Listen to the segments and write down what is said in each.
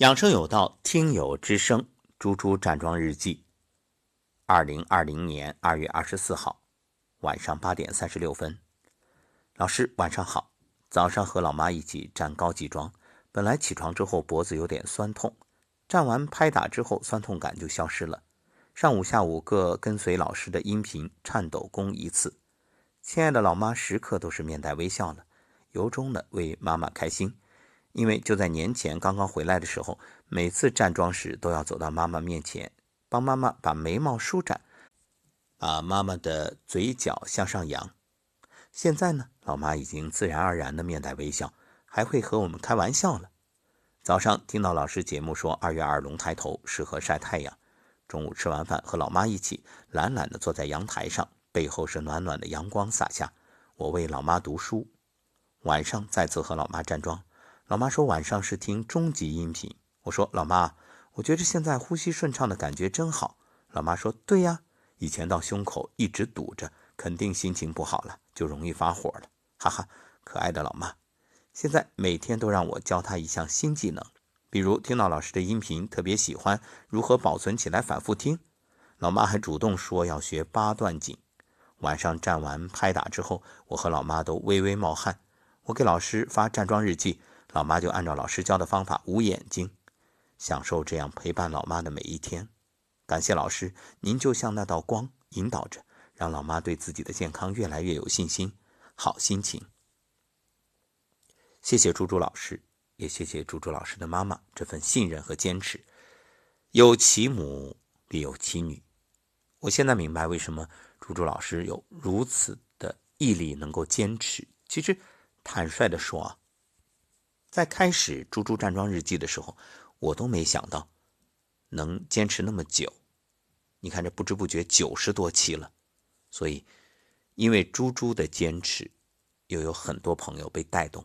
养生有道，听友之声，猪猪站桩日记。二零二零年二月二十四号晚上八点三十六分，老师晚上好。早上和老妈一起站高级桩，本来起床之后脖子有点酸痛，站完拍打之后酸痛感就消失了。上午、下午各跟随老师的音频颤抖功一次。亲爱的老妈时刻都是面带微笑的，由衷的为妈妈开心。因为就在年前刚刚回来的时候，每次站桩时都要走到妈妈面前，帮妈妈把眉毛舒展，把妈妈的嘴角向上扬。现在呢，老妈已经自然而然的面带微笑，还会和我们开玩笑了。早上听到老师节目说二月二龙抬头适合晒太阳，中午吃完饭和老妈一起懒懒的坐在阳台上，背后是暖暖的阳光洒下，我为老妈读书。晚上再次和老妈站桩。老妈说晚上是听中级音频。我说老妈，我觉得现在呼吸顺畅的感觉真好。老妈说对呀，以前到胸口一直堵着，肯定心情不好了，就容易发火了。哈哈，可爱的老妈，现在每天都让我教她一项新技能，比如听到老师的音频特别喜欢，如何保存起来反复听。老妈还主动说要学八段锦。晚上站完拍打之后，我和老妈都微微冒汗。我给老师发站桩日记。老妈就按照老师教的方法捂眼睛，享受这样陪伴老妈的每一天。感谢老师，您就像那道光，引导着，让老妈对自己的健康越来越有信心、好心情。谢谢猪猪老师，也谢谢猪猪老师的妈妈这份信任和坚持。有其母必有其女，我现在明白为什么猪猪老师有如此的毅力，能够坚持。其实，坦率的说啊。在开始《猪猪站桩日记》的时候，我都没想到能坚持那么久。你看，这不知不觉九十多期了。所以，因为猪猪的坚持，又有很多朋友被带动。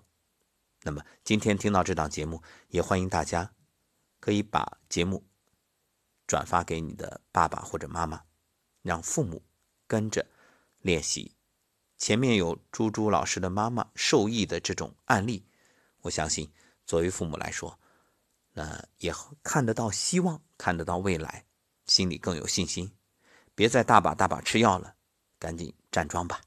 那么，今天听到这档节目，也欢迎大家可以把节目转发给你的爸爸或者妈妈，让父母跟着练习。前面有猪猪老师的妈妈受益的这种案例。我相信，作为父母来说，那也看得到希望，看得到未来，心里更有信心。别再大把大把吃药了，赶紧站桩吧。